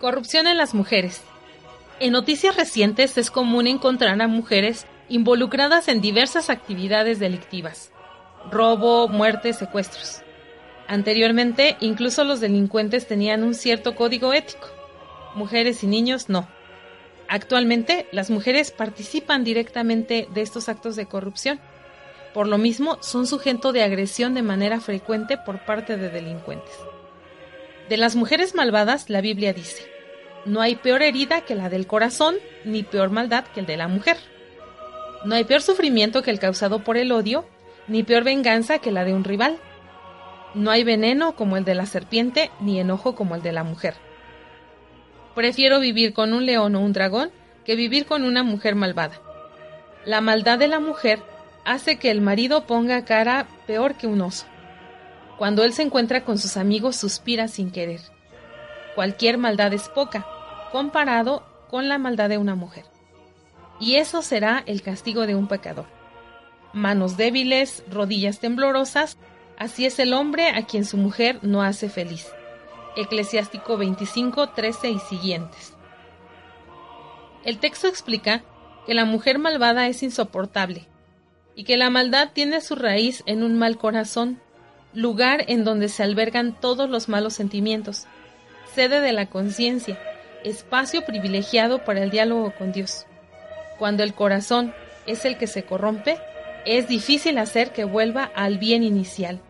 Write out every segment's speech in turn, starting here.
Corrupción en las mujeres. En noticias recientes es común encontrar a mujeres involucradas en diversas actividades delictivas. Robo, muerte, secuestros. Anteriormente, incluso los delincuentes tenían un cierto código ético. Mujeres y niños no. Actualmente, las mujeres participan directamente de estos actos de corrupción. Por lo mismo, son sujeto de agresión de manera frecuente por parte de delincuentes. De las mujeres malvadas, la Biblia dice, no hay peor herida que la del corazón, ni peor maldad que el de la mujer. No hay peor sufrimiento que el causado por el odio, ni peor venganza que la de un rival. No hay veneno como el de la serpiente, ni enojo como el de la mujer. Prefiero vivir con un león o un dragón que vivir con una mujer malvada. La maldad de la mujer hace que el marido ponga cara peor que un oso. Cuando él se encuentra con sus amigos suspira sin querer. Cualquier maldad es poca, comparado con la maldad de una mujer. Y eso será el castigo de un pecador. Manos débiles, rodillas temblorosas, así es el hombre a quien su mujer no hace feliz. Eclesiástico 25, 13 y siguientes. El texto explica que la mujer malvada es insoportable y que la maldad tiene su raíz en un mal corazón, lugar en donde se albergan todos los malos sentimientos, sede de la conciencia, espacio privilegiado para el diálogo con Dios. Cuando el corazón es el que se corrompe, es difícil hacer que vuelva al bien inicial.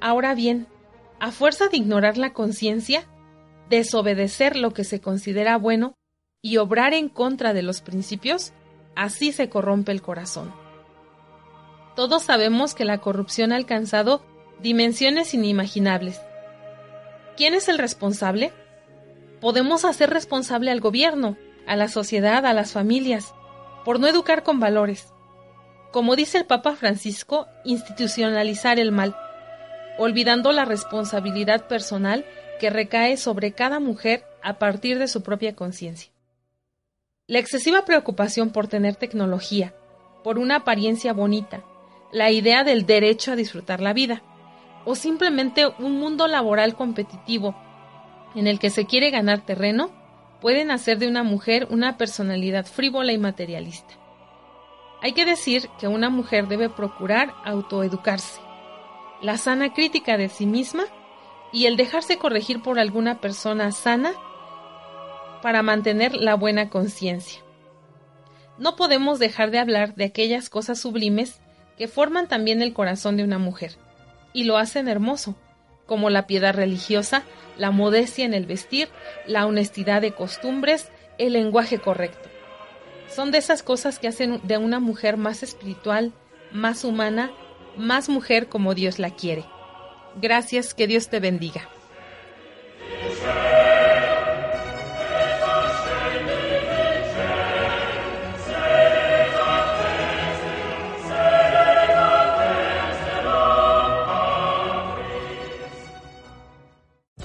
Ahora bien, a fuerza de ignorar la conciencia, desobedecer lo que se considera bueno y obrar en contra de los principios, así se corrompe el corazón. Todos sabemos que la corrupción ha alcanzado dimensiones inimaginables. ¿Quién es el responsable? Podemos hacer responsable al gobierno, a la sociedad, a las familias, por no educar con valores. Como dice el Papa Francisco, institucionalizar el mal olvidando la responsabilidad personal que recae sobre cada mujer a partir de su propia conciencia. La excesiva preocupación por tener tecnología, por una apariencia bonita, la idea del derecho a disfrutar la vida, o simplemente un mundo laboral competitivo en el que se quiere ganar terreno, pueden hacer de una mujer una personalidad frívola y materialista. Hay que decir que una mujer debe procurar autoeducarse, la sana crítica de sí misma y el dejarse corregir por alguna persona sana para mantener la buena conciencia. No podemos dejar de hablar de aquellas cosas sublimes que forman también el corazón de una mujer y lo hacen hermoso, como la piedad religiosa, la modestia en el vestir, la honestidad de costumbres, el lenguaje correcto. Son de esas cosas que hacen de una mujer más espiritual, más humana más mujer como Dios la quiere. Gracias, que Dios te bendiga.